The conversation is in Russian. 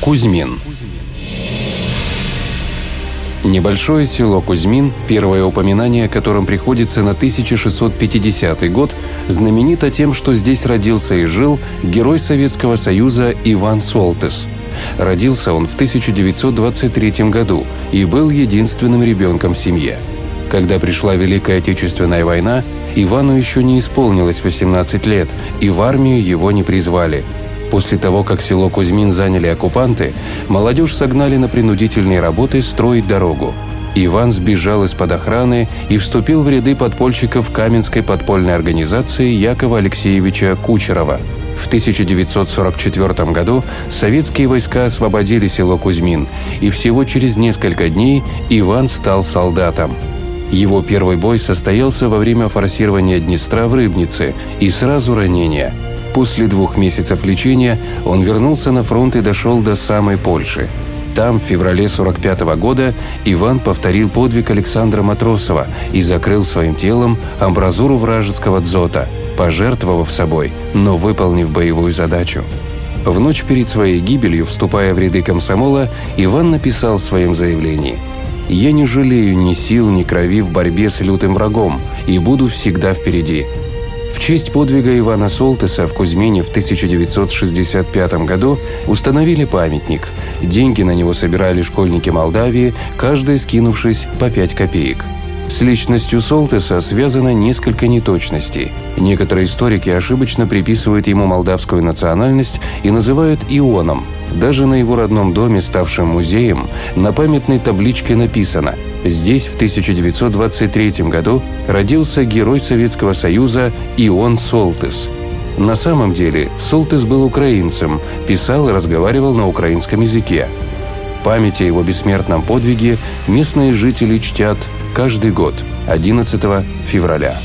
Кузьмин Небольшое село Кузьмин, первое упоминание о котором приходится на 1650 год, знаменито тем, что здесь родился и жил герой Советского Союза Иван Солтес. Родился он в 1923 году и был единственным ребенком в семье. Когда пришла Великая Отечественная война, Ивану еще не исполнилось 18 лет, и в армию его не призвали – После того, как село Кузьмин заняли оккупанты, молодежь согнали на принудительные работы строить дорогу. Иван сбежал из-под охраны и вступил в ряды подпольщиков Каменской подпольной организации Якова Алексеевича Кучерова. В 1944 году советские войска освободили село Кузьмин, и всего через несколько дней Иван стал солдатом. Его первый бой состоялся во время форсирования Днестра в Рыбнице и сразу ранения – После двух месяцев лечения он вернулся на фронт и дошел до самой Польши. Там, в феврале 45 -го года, Иван повторил подвиг Александра Матросова и закрыл своим телом амбразуру вражеского дзота, пожертвовав собой, но выполнив боевую задачу. В ночь перед своей гибелью, вступая в ряды комсомола, Иван написал в своем заявлении «Я не жалею ни сил, ни крови в борьбе с лютым врагом и буду всегда впереди. Честь подвига Ивана Солтеса в Кузьмине в 1965 году установили памятник. Деньги на него собирали школьники Молдавии, каждый скинувшись по 5 копеек. С личностью Солтеса связано несколько неточностей. Некоторые историки ошибочно приписывают ему молдавскую национальность и называют ионом. Даже на его родном доме, ставшем музеем, на памятной табличке написано – Здесь в 1923 году родился герой Советского Союза Ион Солтес. На самом деле Солтес был украинцем, писал и разговаривал на украинском языке. Память о его бессмертном подвиге местные жители чтят каждый год 11 февраля.